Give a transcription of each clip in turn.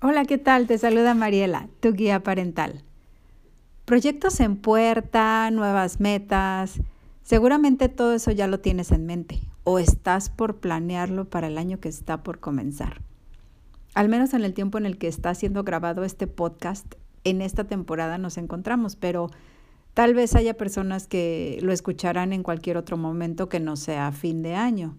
Hola, ¿qué tal? Te saluda Mariela, tu guía parental. Proyectos en puerta, nuevas metas. Seguramente todo eso ya lo tienes en mente o estás por planearlo para el año que está por comenzar. Al menos en el tiempo en el que está siendo grabado este podcast, en esta temporada nos encontramos, pero tal vez haya personas que lo escucharán en cualquier otro momento que no sea fin de año,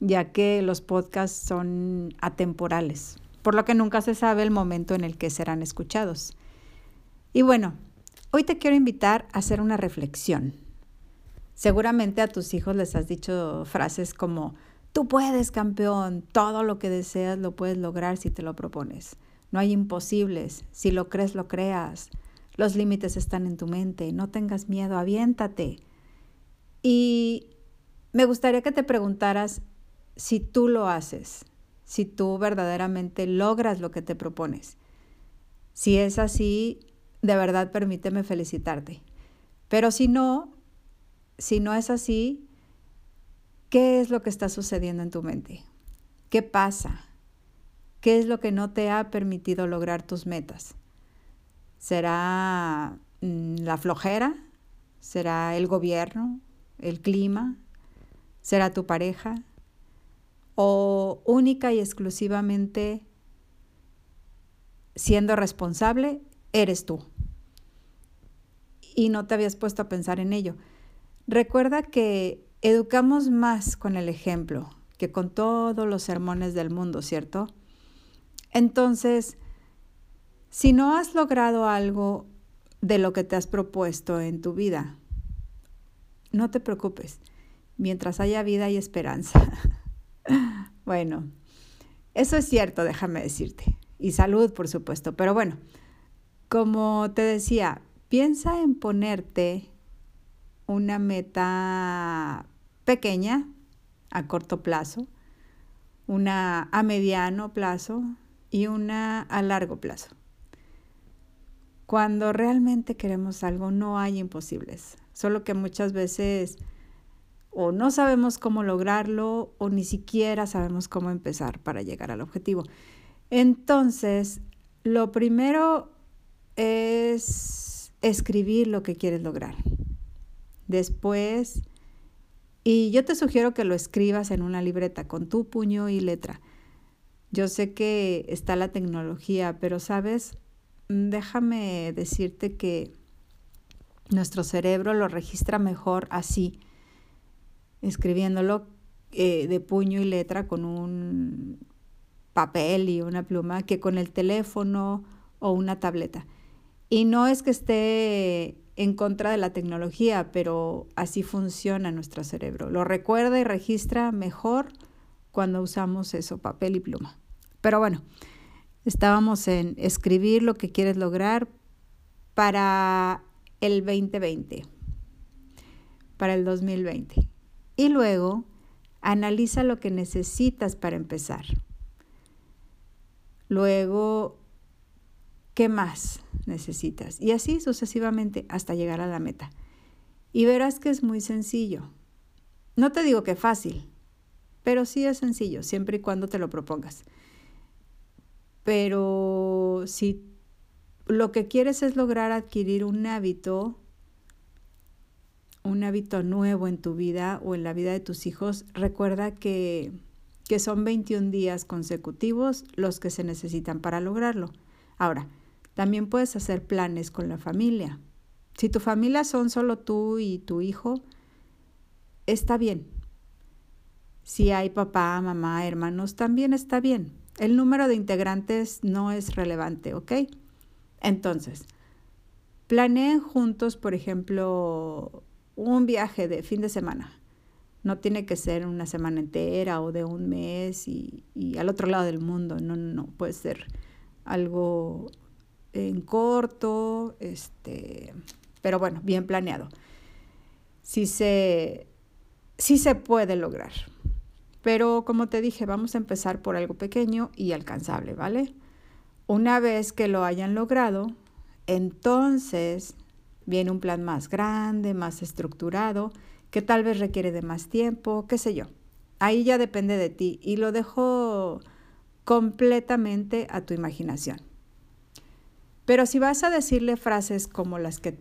ya que los podcasts son atemporales, por lo que nunca se sabe el momento en el que serán escuchados. Y bueno, Hoy te quiero invitar a hacer una reflexión. Seguramente a tus hijos les has dicho frases como, tú puedes, campeón, todo lo que deseas lo puedes lograr si te lo propones. No hay imposibles, si lo crees, lo creas. Los límites están en tu mente, no tengas miedo, aviéntate. Y me gustaría que te preguntaras si tú lo haces, si tú verdaderamente logras lo que te propones. Si es así, de verdad permíteme felicitarte. Pero si no, si no es así, ¿qué es lo que está sucediendo en tu mente? ¿Qué pasa? ¿Qué es lo que no te ha permitido lograr tus metas? ¿Será mm, la flojera? ¿Será el gobierno? ¿El clima? ¿Será tu pareja? ¿O única y exclusivamente siendo responsable eres tú? y no te habías puesto a pensar en ello. Recuerda que educamos más con el ejemplo que con todos los sermones del mundo, ¿cierto? Entonces, si no has logrado algo de lo que te has propuesto en tu vida, no te preocupes. Mientras haya vida hay esperanza. bueno, eso es cierto, déjame decirte. Y salud, por supuesto. Pero bueno, como te decía, Piensa en ponerte una meta pequeña a corto plazo, una a mediano plazo y una a largo plazo. Cuando realmente queremos algo no hay imposibles, solo que muchas veces o no sabemos cómo lograrlo o ni siquiera sabemos cómo empezar para llegar al objetivo. Entonces, lo primero es escribir lo que quieres lograr. Después, y yo te sugiero que lo escribas en una libreta con tu puño y letra. Yo sé que está la tecnología, pero sabes, déjame decirte que nuestro cerebro lo registra mejor así, escribiéndolo eh, de puño y letra con un papel y una pluma que con el teléfono o una tableta. Y no es que esté en contra de la tecnología, pero así funciona nuestro cerebro. Lo recuerda y registra mejor cuando usamos eso, papel y pluma. Pero bueno, estábamos en escribir lo que quieres lograr para el 2020, para el 2020. Y luego analiza lo que necesitas para empezar. Luego ¿Qué más necesitas? Y así sucesivamente hasta llegar a la meta. Y verás que es muy sencillo. No te digo que fácil, pero sí es sencillo, siempre y cuando te lo propongas. Pero si lo que quieres es lograr adquirir un hábito, un hábito nuevo en tu vida o en la vida de tus hijos, recuerda que, que son 21 días consecutivos los que se necesitan para lograrlo. Ahora, también puedes hacer planes con la familia. Si tu familia son solo tú y tu hijo, está bien. Si hay papá, mamá, hermanos, también está bien. El número de integrantes no es relevante, ¿ok? Entonces, planeen juntos, por ejemplo, un viaje de fin de semana. No tiene que ser una semana entera o de un mes y, y al otro lado del mundo. No, no, no. Puede ser algo en corto, este, pero bueno, bien planeado. Sí se, sí se puede lograr. Pero como te dije, vamos a empezar por algo pequeño y alcanzable, ¿vale? Una vez que lo hayan logrado, entonces viene un plan más grande, más estructurado, que tal vez requiere de más tiempo, qué sé yo. Ahí ya depende de ti y lo dejo completamente a tu imaginación. Pero si vas a decirle frases como las que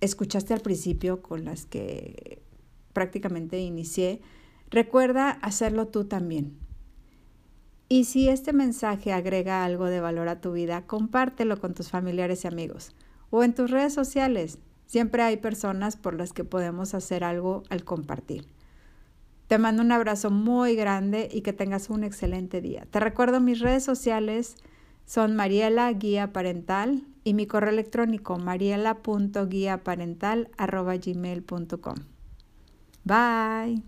escuchaste al principio, con las que prácticamente inicié, recuerda hacerlo tú también. Y si este mensaje agrega algo de valor a tu vida, compártelo con tus familiares y amigos o en tus redes sociales. Siempre hay personas por las que podemos hacer algo al compartir. Te mando un abrazo muy grande y que tengas un excelente día. Te recuerdo mis redes sociales son Mariela Guía Parental y mi correo electrónico mariela.guiaparental.gmail.com. Bye.